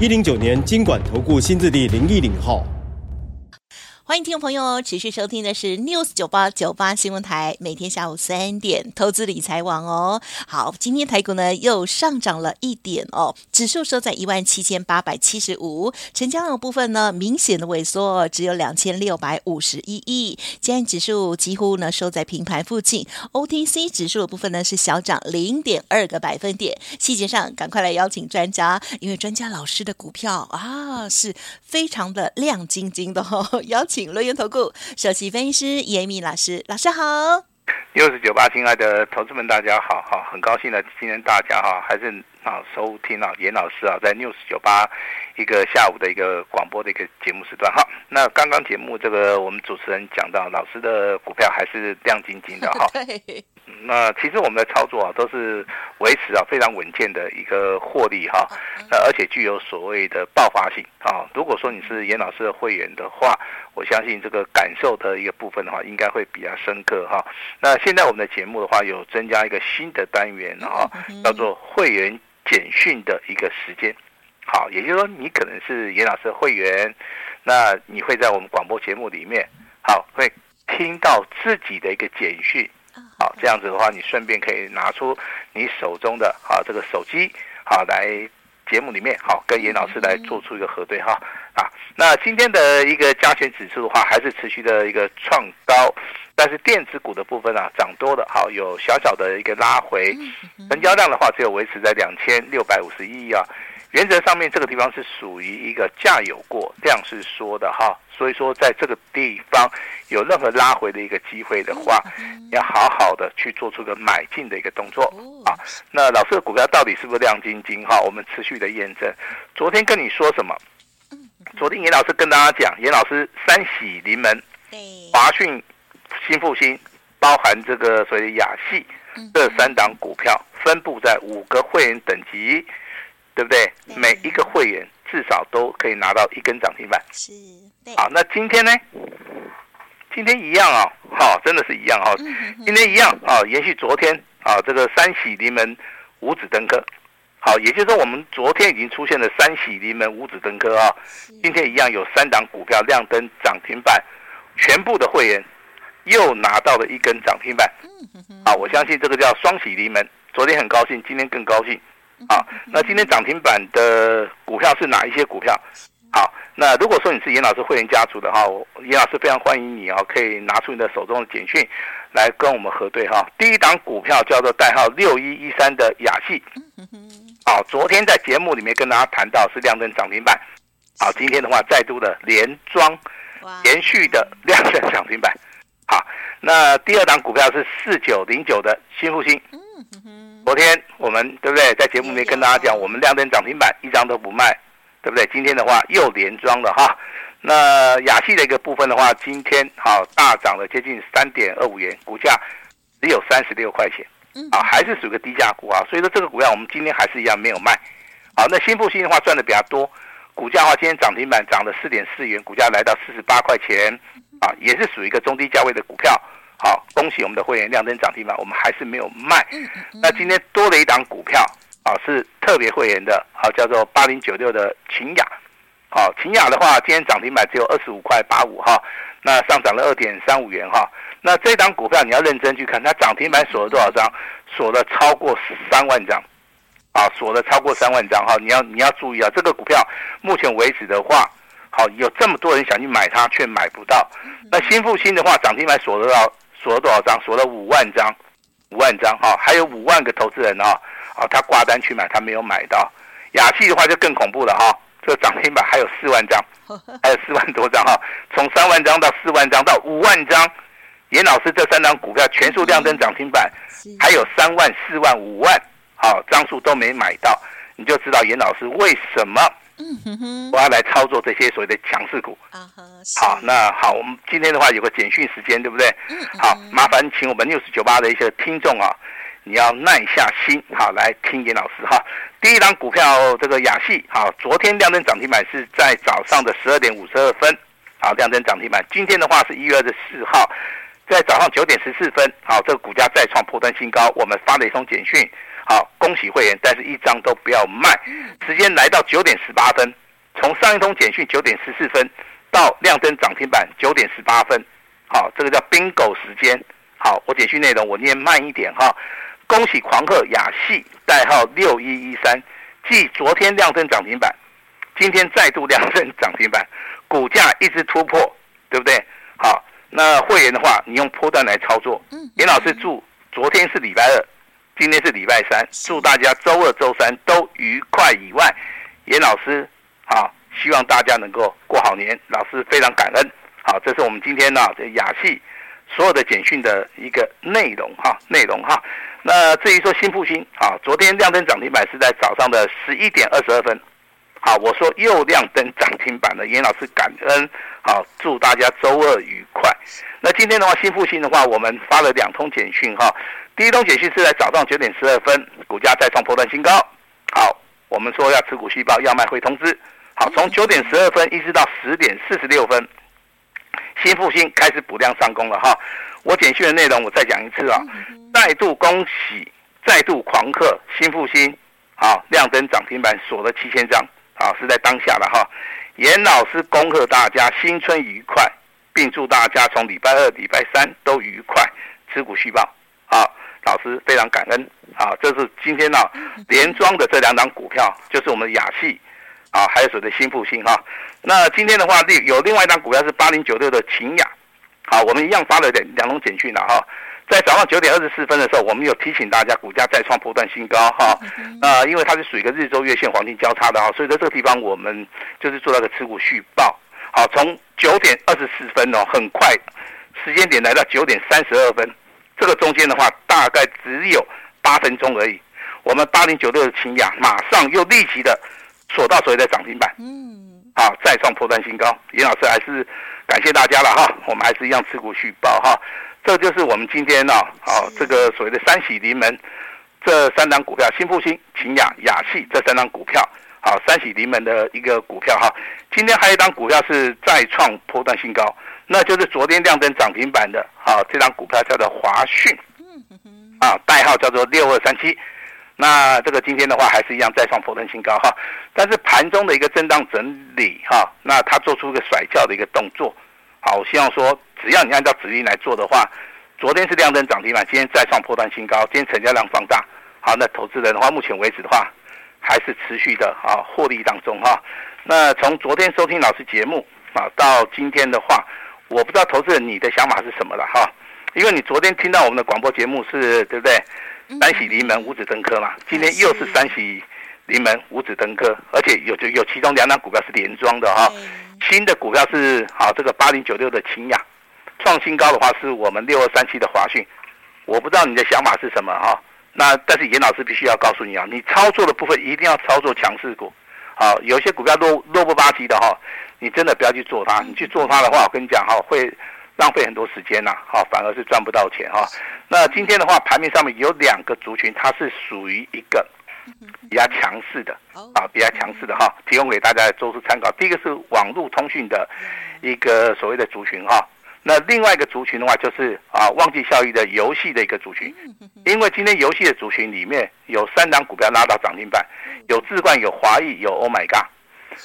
一零九年金管投顾新字第零一零号。欢迎听众朋友持续收听的是 News 九八九八新闻台，每天下午三点投资理财网哦。好，今天台股呢又上涨了一点哦，指数收在一万七千八百七十五，成交量部分呢明显的萎缩，只有两千六百五十一亿。今天指数几乎呢收在平盘附近，OTC 指数的部分呢是小涨零点二个百分点。细节上赶快来邀请专家，因为专家老师的股票啊是非常的亮晶晶的哦，邀请。请罗源投顾首席分析师严敏老师，老师好。六十九八，亲爱的同志们，大家好，哈，很高兴呢，今天大家哈还是啊收听啊严老师啊在六十九八一个下午的一个广播的一个节目时段哈。那刚刚节目这个我们主持人讲到，老师的股票还是亮晶晶的哈。那其实我们的操作啊，都是维持啊非常稳健的一个获利哈，那而且具有所谓的爆发性啊。如果说你是严老师的会员的话，我相信这个感受的一个部分的话，应该会比较深刻哈。那现在我们的节目的话，有增加一个新的单元哈，叫做会员简讯的一个时间。好，也就是说你可能是严老师的会员，那你会在我们广播节目里面好会听到自己的一个简讯。好，这样子的话，你顺便可以拿出你手中的啊这个手机，好来节目里面好跟严老师来做出一个核对哈啊。那今天的一个加权指数的话，还是持续的一个创高，但是电子股的部分啊涨多了，好有小小的一个拉回，成交量的话只有维持在两千六百五十一亿啊。原则上面这个地方是属于一个价有过量是说的哈，所以说在这个地方有任何拉回的一个机会的话，要好好的去做出个买进的一个动作啊。那老师的股票到底是不是亮晶晶哈？我们持续的验证。昨天跟你说什么？昨天严老师跟大家讲，严老师三喜临门，华讯、新复兴，包含这个所谓的雅系这三档股票分布在五个会员等级。对不对？每一个会员至少都可以拿到一根涨停板。是，好，那今天呢？今天一样啊，好，真的是一样啊。今天一样啊，延续昨天啊，这个三喜临门，五指登科。好，也就是说，我们昨天已经出现了三喜临门，五指登科啊。今天一样有三档股票亮灯涨停板，全部的会员又拿到了一根涨停板。好，我相信这个叫双喜临门。昨天很高兴，今天更高兴。好，那今天涨停板的股票是哪一些股票？好，那如果说你是严老师会员家族的哈，严老师非常欢迎你啊，可以拿出你的手中的简讯来跟我们核对哈。第一档股票叫做代号六一一三的雅戏，好，昨天在节目里面跟大家谈到是亮灯涨停板，好，今天的话再度的连庄，连续的亮灯涨停板。好，那第二档股票是四九零九的新复兴。昨天我们对不对，在节目里面跟大家讲，我们亮灯涨停板一张都不卖，对不对？今天的话又连庄了哈。那亚系的一个部分的话，今天好大涨了接近三点二五元，股价只有三十六块钱，啊，还是属于个低价股啊。所以说这个股票我们今天还是一样没有卖。好，那新复兴的话赚的比较多，股价的话今天涨停板涨了四点四元，股价来到四十八块钱，啊，也是属于一个中低价位的股票。好，恭喜我们的会员亮灯涨停板，我们还是没有卖。那今天多了一档股票，啊，是特别会员的，好，叫做八零九六的秦雅。好，秦雅的话，今天涨停板只有二十五块八五哈，那上涨了二点三五元哈。那这档股票你要认真去看，它涨停板锁了多少张？锁了超过三万张，啊，锁了超过三万张哈。你要你要注意啊，这个股票目前为止的话，好，有这么多人想去买它，却买不到。那新复兴的话，涨停板锁得到。锁了多少张？锁了五万张，五万张哈，还有五万个投资人啊，啊，他挂单去买，他没有买到。雅气的话就更恐怖了哈，这个涨停板还有四万张，还有四万多张哈，从三万张到四万张到五万张，严老师这三张股票全数亮灯涨停板，还有三万、四万、五万，好，张数都没买到，你就知道严老师为什么嗯哼哼，我要来操作这些所谓的强势股。啊哈，好，那好，我们今天的话有个简讯时间，对不对？嗯嗯好，麻烦请我们六十九八的一些听众啊，你要耐下心，好来听严老师哈。第一档股票这个雅戏，好，昨天亮灯涨停板是在早上的十二点五十二分，好，亮灯涨停板。今天的话是一月二十四号，在早上九点十四分，好，这个股价再创波段新高，我们发了一通简讯。好，恭喜会员，但是一张都不要卖。时间来到九点十八分，从上一通简讯九点十四分到亮灯涨停板九点十八分，好，这个叫 bingo 时间。好，我简讯内容我念慢一点哈。恭喜狂贺雅戏，代号六一一三，继昨天亮灯涨停板，今天再度亮灯涨停板，股价一直突破，对不对？好，那会员的话，你用波段来操作。嗯严老师祝昨天是礼拜二。今天是礼拜三，祝大家周二、周三都愉快。以外，严老师，好，希望大家能够过好年。老师非常感恩。好，这是我们今天呢这雅戏所有的简讯的一个内容哈，内容哈。那至于说新复兴，啊，昨天亮灯涨停板是在早上的十一点二十二分。好，我说又亮灯涨停板了，严老师感恩。好，祝大家周二愉快。那今天的话，新复兴的话，我们发了两通简讯哈。第一通简讯是在早上九点十二分，股价再创破断新高。好，我们说要持股续报，要卖会通知。好，从九点十二分一直到十点四十六分，新复兴开始补量上攻了哈。我简讯的内容我再讲一次啊，再度恭喜，再度狂客新复兴。好，亮灯涨停板锁了七千张，好，是在当下了哈。严老师恭贺大家新春愉快，并祝大家从礼拜二、礼拜三都愉快，持股续报。啊。老师非常感恩啊！这是今天呢、啊、连庄的这两档股票，就是我们雅戏啊，还有所谓的新复兴哈。那今天的话，另有另外一档股票是八零九六的秦雅，好，我们一样发了两两种简讯了哈。在早上九点二十四分的时候，我们有提醒大家，股价再创波段新高哈。啊，因为它是属于一个日周月线黄金交叉的哈，所以在这个地方我们就是做了个持股续报。好，从九点二十四分哦，很快时间点来到九点三十二分。这个中间的话，大概只有八分钟而已。我们八零九六的秦雅马上又立即的锁到所谓的涨停板，嗯，好，再创破断新高。严老师还是感谢大家了哈，我们还是一样持股续报哈。这就是我们今天呢，好，这个所谓的三喜临门，这三档股票，新复兴、勤亚、亚细这三档股票，好，三喜临门的一个股票哈。今天还有一档股票是再创波段新高。那就是昨天亮灯涨停板的，好，这张股票叫做华讯，啊，代号叫做六二三七。那这个今天的话还是一样再创波段新高哈，但是盘中的一个震荡整理哈，那它做出一个甩轿的一个动作，好，我希望说只要你按照指令来做的话，昨天是亮灯涨停板，今天再创波段新高，今天成交量放大，好，那投资人的话，目前为止的话还是持续的啊获利当中哈。那从昨天收听老师节目啊到今天的话。我不知道投资人你的想法是什么了哈，因为你昨天听到我们的广播节目是对不对？三喜临门五子登科嘛，今天又是三喜临门五子登科，而且有就有其中两档股票是连庄的哈，新的股票是好这个八零九六的清雅，创新高的话是我们六二三七的华讯，我不知道你的想法是什么哈，那但是严老师必须要告诉你啊，你操作的部分一定要操作强势股，好，有些股票弱弱不吧唧的哈。你真的不要去做它，你去做它的话，我跟你讲哈，会浪费很多时间呐，好，反而是赚不到钱哈。那今天的话，盘面上面有两个族群，它是属于一个比较强势的，啊，比较强势的哈，提供给大家做出参考。第一个是网络通讯的一个所谓的族群哈，那另外一个族群的话，就是啊，旺季效益的游戏的一个族群，因为今天游戏的族群里面有三档股票拉到涨停板，有智冠，有华裔，有 Oh My God。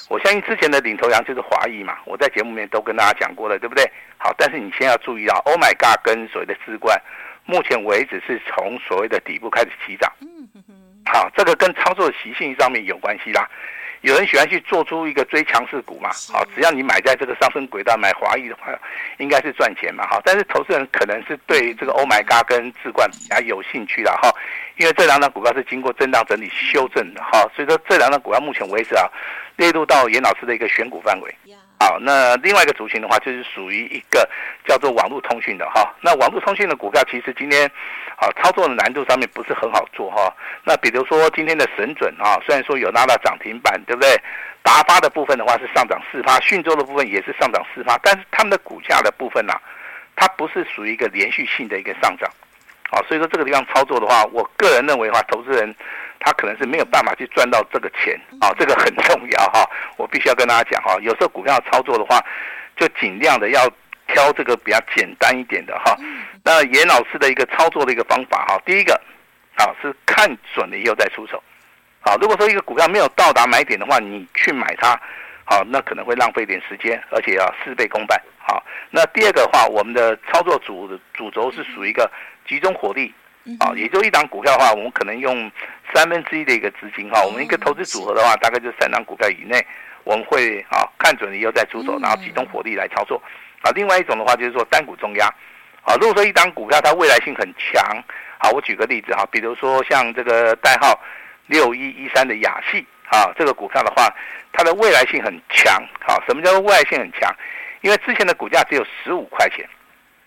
我相信之前的领头羊就是华裔嘛，我在节目里面都跟大家讲过了，对不对？好，但是你先要注意到，Oh my God，跟所谓的智冠，目前为止是从所谓的底部开始起涨。好，这个跟操作的习性上面有关系啦。有人喜欢去做出一个追强势股嘛？好，只要你买在这个上升轨道买华谊的话，应该是赚钱嘛？好，但是投资人可能是对这个 Oh my God 跟智冠比较有兴趣了哈，因为这两张股票是经过震荡整理修正的哈，所以说这两张股票目前为止啊。列入到严老师的一个选股范围。好，那另外一个族群的话，就是属于一个叫做网络通讯的哈。那网络通讯的股票，其实今天啊操作的难度上面不是很好做哈。那比如说今天的神准啊，虽然说有拉到涨停板，对不对？达发的部分的话是上涨四发，讯州的部分也是上涨四发，但是他们的股价的部分呢、它不是属于一个连续性的一个上涨，啊，所以说这个地方操作的话，我个人认为的话，投资人他可能是没有办法去赚到这个钱，啊，这个很重要哈，我必须要跟大家讲哈，有时候股票操作的话，就尽量的要挑这个比较简单一点的哈。那严老师的一个操作的一个方法哈，第一个，啊是看准了以后再出手。好，如果说一个股票没有到达买点的话，你去买它，好，那可能会浪费点时间，而且要事倍功半。好，那第二个的话，我们的操作主的主轴是属于一个集中火力，啊，也就一档股票的话，我们可能用三分之一的一个资金哈，我们一个投资组合的话，大概就三档股票以内，我们会啊看准了以后再出手，然后集中火力来操作。啊，另外一种的话就是说单股重压，啊，如果说一档股票它未来性很强，好，我举个例子哈，比如说像这个代号。六一一三的雅戏啊，这个股票的话，它的未来性很强。好，什么叫做未来性很强？因为之前的股价只有十五块钱，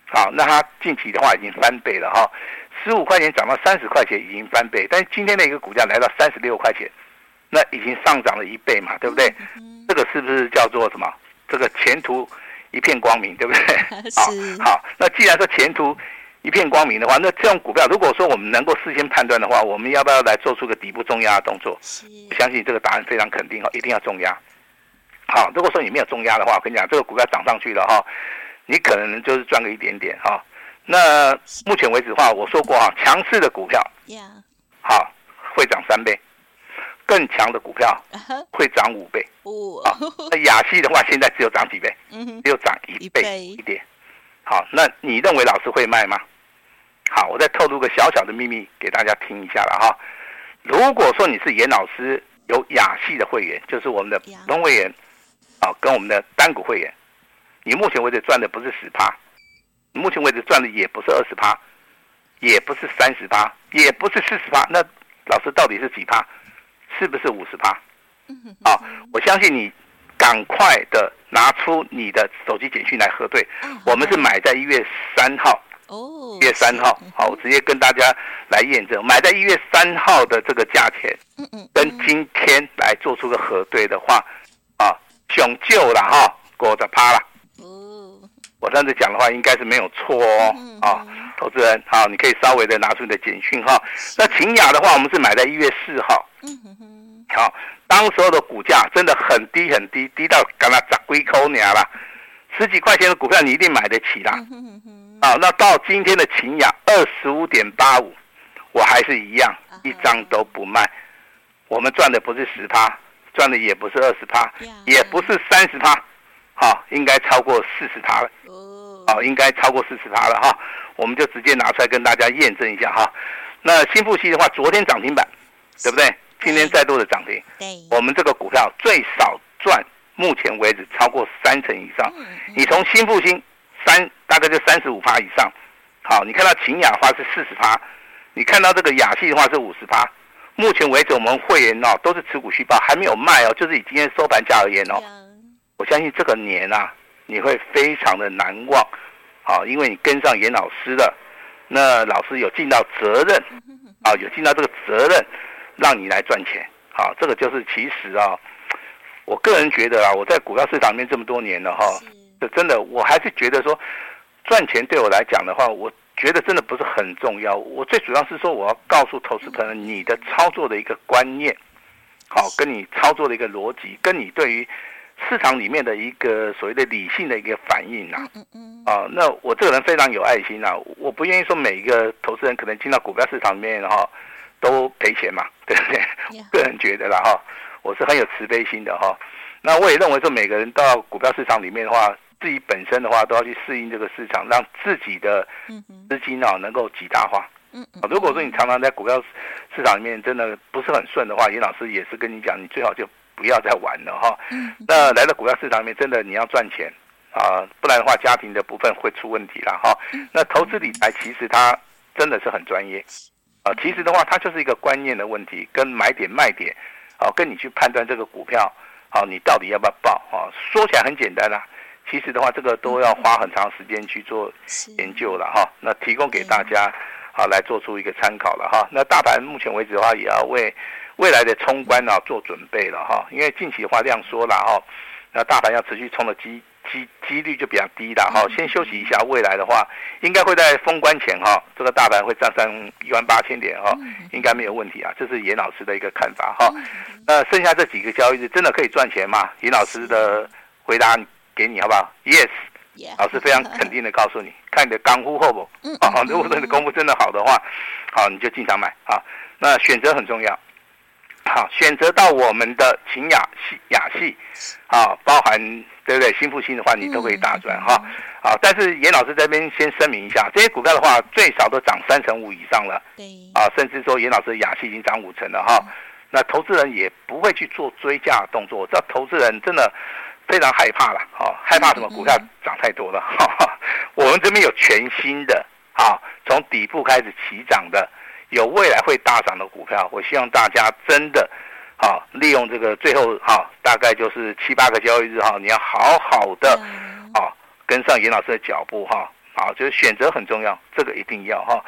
好，那它近期的话已经翻倍了哈，十五块钱涨到三十块钱已经翻倍，但是今天的一个股价来到三十六块钱，那已经上涨了一倍嘛，对不对？这个是不是叫做什么？这个前途一片光明，对不对？好，好，那既然说前途。一片光明的话，那这种股票，如果说我们能够事先判断的话，我们要不要来做出个底部重压的动作？我相信这个答案非常肯定哦，一定要重压。好，如果说你没有重压的话，我跟你讲，这个股票涨上去了哈，你可能就是赚个一点点哈。那目前为止的话，我说过哈，强势的股票，好会涨三倍，更强的股票会涨五倍。啊，那亚系的话，现在只有涨几倍？只有涨一倍一点。好，那你认为老师会卖吗？好，我再透露个小小的秘密给大家听一下了哈。如果说你是严老师有亚系的会员，就是我们的普通会员，啊，跟我们的单股会员，你目前为止赚的不是十趴，目前为止赚的也不是二十趴，也不是三十趴，也不是四十趴，那老师到底是几趴？是不是五十趴？啊，我相信你。赶快的拿出你的手机简讯来核对，我们是买在一月三号，哦，一月三号，好，我直接跟大家来验证，买在一月三号的这个价钱，嗯嗯，跟今天来做出个核对的话，啊，熊救了哈，过的趴了，哦，我这样子讲的话应该是没有错哦，啊，投资人好，你可以稍微的拿出你的简讯哈，那秦雅的话，我们是买在一月四号，好。当时候的股价真的很低很低，低到干嘛砸龟壳你啦，十几块钱的股票你一定买得起啦。啊，那到今天的秦雅二十五点八五，我还是一样一张都不卖。我们赚的不是十趴，赚的也不是二十趴，也不是三十趴，好，应该超过四十趴了。哦，应该超过四十趴了哈。我们就直接拿出来跟大家验证一下哈。那新富兴的话，昨天涨停板，对不对？今天再度的涨停，我们这个股票最少赚，目前为止超过三成以上。你从新复兴三大概就三十五趴以上，好，你看到秦雅的话是四十趴，你看到这个雅系的话是五十趴。目前为止我们会员哦都是持股续报，还没有卖哦，就是以今天收盘价而言哦，我相信这个年啊你会非常的难忘，好，因为你跟上严老师的，那老师有尽到责任，啊，有尽到这个责任。让你来赚钱，好，这个就是其实啊，我个人觉得啊，我在股票市场里面这么多年了哈，这真的我还是觉得说，赚钱对我来讲的话，我觉得真的不是很重要。我最主要是说，我要告诉投资朋友，你的操作的一个观念，好，跟你操作的一个逻辑，跟你对于市场里面的一个所谓的理性的一个反应呐，啊，那我这个人非常有爱心呐，我不愿意说每一个投资人可能进到股票市场里面哈。都赔钱嘛，对不对？Yeah. 个人觉得啦哈，我是很有慈悲心的哈。那我也认为说，每个人到股票市场里面的话，自己本身的话都要去适应这个市场，让自己的资金啊能够极大化。嗯嗯。如果说你常常在股票市场里面真的不是很顺的话，严老师也是跟你讲，你最好就不要再玩了哈。那来到股票市场里面，真的你要赚钱啊，不然的话家庭的部分会出问题了哈。那投资理财其实它真的是很专业。啊，其实的话，它就是一个观念的问题，跟买点卖点，啊，跟你去判断这个股票，啊，你到底要不要报啊？说起来很简单啦，其实的话，这个都要花很长时间去做研究了哈。那提供给大家，啊，来做出一个参考了哈。那大盘目前为止的话，也要为未来的冲关啊做准备了哈，因为近期的话量缩了哈，那大盘要持续冲的机机几率就比较低了哈，先休息一下，未来的话应该会在封关前哈，这个大盘会站上一万八千点哈，应该没有问题啊，这是严老师的一个看法哈。那剩下这几个交易日真的可以赚钱吗？严老师的回答给你好不好？Yes。Yeah. 老师非常肯定的告诉你，看你的功夫好不？啊，如果说你的功夫真的好的话，好，你就经常买啊。那选择很重要，好，选择到我们的秦雅系雅系，啊，包含对不对？新复兴的话，你都可以大赚哈。好，但是严老师这边先声明一下，这些股票的话，最少都涨三成五以上了，对，啊，甚至说严老师的雅系已经涨五成了哈。那投资人也不会去做追价的动作，这投资人真的。非常害怕了，好，害怕什么？股票涨太多了，哈哈。我们这边有全新的，啊，从底部开始起涨的，有未来会大涨的股票。我希望大家真的，啊，利用这个最后，哈，大概就是七八个交易日，哈，你要好好的，啊，跟上严老师的脚步，哈。好，就是选择很重要，这个一定要哈。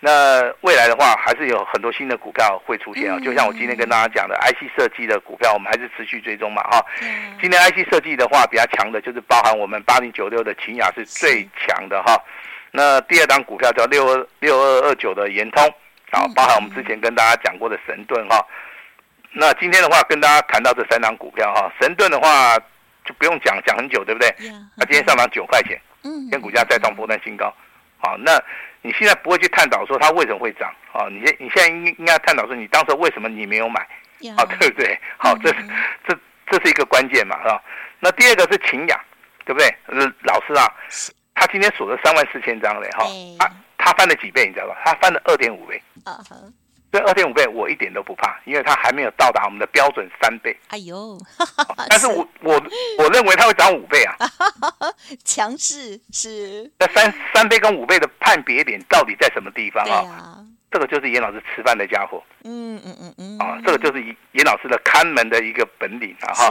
那未来的话，还是有很多新的股票会出现啊。就像我今天跟大家讲的，IC 设计的股票，我们还是持续追踪嘛哈。今天 IC 设计的话，比较强的就是包含我们八零九六的秦雅是最强的哈。那第二档股票叫六二六二二九的延通，啊，包含我们之前跟大家讲过的神盾哈。那今天的话，跟大家谈到这三档股票哈，神盾的话就不用讲，讲很久，对不对？那今天上涨九块钱。嗯，跟股价再创波段新高，好，那你现在不会去探讨说它为什么会涨，好，你现你现在应应该探讨说你当时为什么你没有买，好，对不对？好，这是这这是一个关键嘛，是吧？那第二个是秦雅，对不对？老师啊，他今天锁了三万四千张嘞，哈，他他翻了几倍，你知道吧？他翻了二点五倍啊。这二点五倍，我一点都不怕，因为它还没有到达我们的标准三倍。哎呦，但是我我我认为它会涨五倍啊，强势是。那三三倍跟五倍的判别点到底在什么地方啊？啊这个就是严老师吃饭的家伙。嗯嗯嗯嗯。啊，这个就是严老师的看门的一个本领啊哈。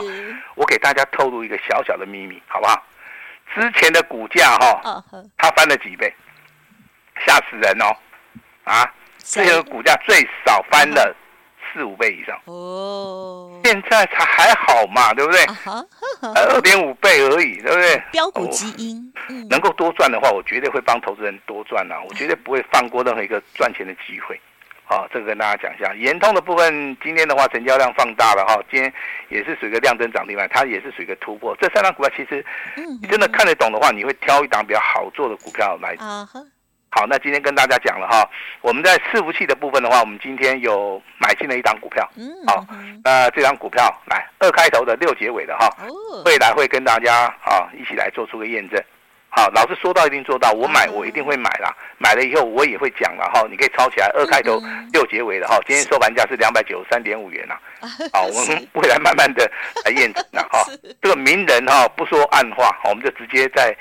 我给大家透露一个小小的秘密，好不好？之前的股价哈，它翻了几倍，吓死人哦，啊！这个股价最少翻了四五倍以上哦，现在才还好嘛，对不对？二点五倍而已，对不对？标股基因，能够多赚的话，我绝对会帮投资人多赚啊！我绝对不会放过任何一个赚钱的机会。啊，这个跟大家讲一下，延通的部分，今天的话成交量放大了哈，今天也是属于一个量增涨停板，它也是属于一个突破。这三档股票其实，你真的看得懂的话，你会挑一档比较好做的股票来。好，那今天跟大家讲了哈，我们在伺服器的部分的话，我们今天有买进了一档股票。嗯，好，那这档股票来二开头的六结尾的哈，未来会跟大家啊一起来做出个验证。好，老师说到一定做到，我买我一定会买啦，买了以后我也会讲了哈，你可以抄起来二开头六结尾的哈，今天收盘价是两百九十三点五元呐。好，我们未来慢慢的来验证了哈，这个名人哈不说暗话，我们就直接在。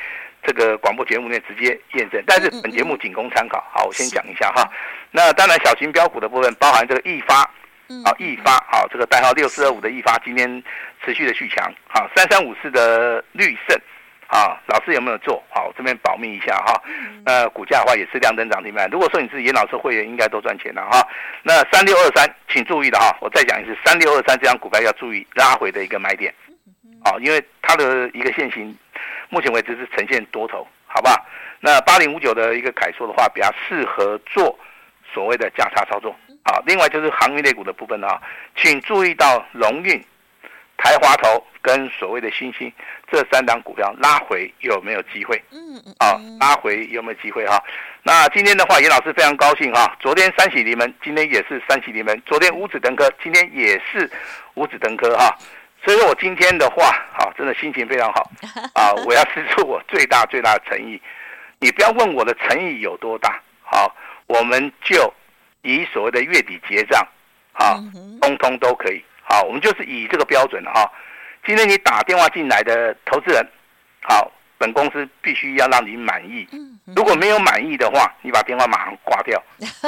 这个广播节目内直接验证，但是本节目仅供参考。好，我先讲一下哈。那当然，小型标股的部分包含这个易发，啊，易发，好，这个代号六四二五的易发，今天持续的续强。好，三三五四的绿盛，啊，老师有没有做？好，我这边保密一下哈。那股价的话也是亮灯涨停板。如果说你是严老师会员，应该都赚钱了哈。那三六二三，请注意的哈，我再讲一次，三六二三这张股票要注意拉回的一个买点。啊，因为它的一个线型。目前为止是呈现多头，好不好？那八零五九的一个凯硕的话，比较适合做所谓的价差操作。好，另外就是航运类股的部分啊，请注意到龙运、台华投跟所谓的新兴这三档股票拉回有没有机会？嗯嗯。啊，拉回有没有机会哈？那今天的话，严老师非常高兴哈。昨天三喜临门，今天也是三喜临门。昨天五指登科，今天也是五指登科哈。所以说我今天的话，好，真的心情非常好，啊，我要施出我最大最大的诚意，你不要问我的诚意有多大，好，我们就以所谓的月底结账，啊，通通都可以，好，我们就是以这个标准的哈。今天你打电话进来的投资人，好，本公司必须要让你满意，如果没有满意的话，你把电话马上挂掉，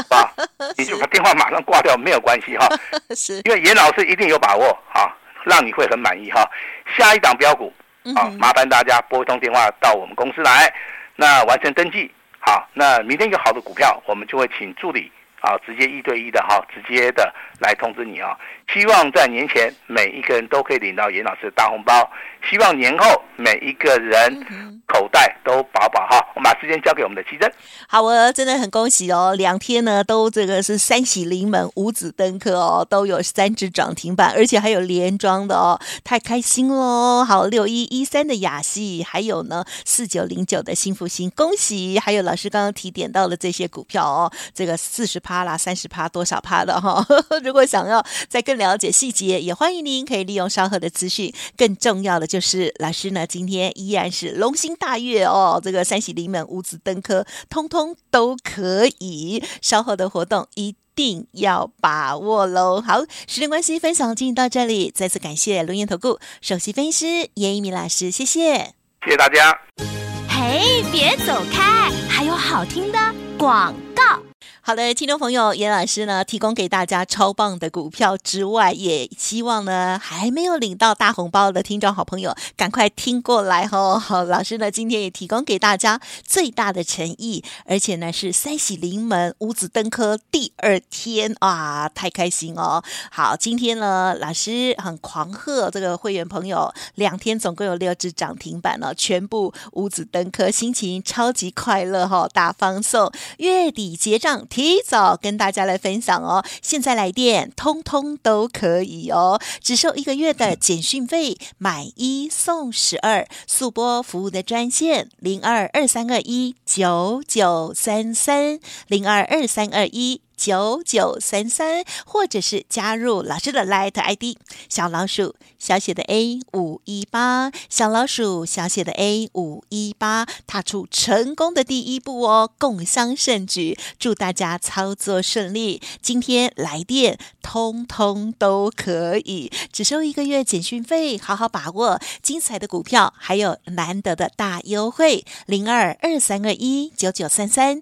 啊，你就把电话马上挂掉，没有关系哈，是，因为严老师一定有把握，哈。让你会很满意哈，下一档标股啊，麻烦大家拨一通电话到我们公司来，那完成登记好，那明天有好的股票，我们就会请助理啊，直接一对一的哈，直接的来通知你啊。希望在年前每一个人都可以领到严老师的大红包，希望年后每一个人口袋都饱饱哈。我们把时间交给我们的奇珍。好，我真的很恭喜哦，两天呢都这个是三喜临门五子登科哦，都有三只涨停板，而且还有连庄的哦，太开心喽！好，六一一三的雅戏，还有呢四九零九的新福星，恭喜！还有老师刚刚提点到了这些股票哦，这个四十趴啦，三十趴多少趴的哈、哦？如果想要再更了解细节，也欢迎您可以利用稍后的资讯。更重要的就是，老师呢今天依然是龙心大悦哦，这个三喜临门五子登科，通通都可以。稍后的活动一定要把握喽！好，时间关系，分享进行到这里，再次感谢龙岩投顾首席分析师严一鸣老师，谢谢，谢谢大家。嘿，别走开，还有好听的广告。好的，听众朋友，严老师呢提供给大家超棒的股票之外，也希望呢还没有领到大红包的听众好朋友赶快听过来哦。好，老师呢今天也提供给大家最大的诚意，而且呢是三喜临门五子登科第二天啊，太开心哦。好，今天呢老师很狂贺这个会员朋友，两天总共有六只涨停板呢，全部五子登科，心情超级快乐哈，大放送，月底结账。提早跟大家来分享哦，现在来电通通都可以哦，只收一个月的简讯费，买一送十二，速播服务的专线零二二三二一九九三三零二二三二一。九九三三，或者是加入老师的 Light ID 小老鼠小写的 A 五一八，小老鼠小写的 A 五一八，踏出成功的第一步哦，共襄盛举，祝大家操作顺利。今天来电，通通都可以，只收一个月简讯费，好好把握。精彩的股票，还有难得的大优惠，零二二三二一九九三三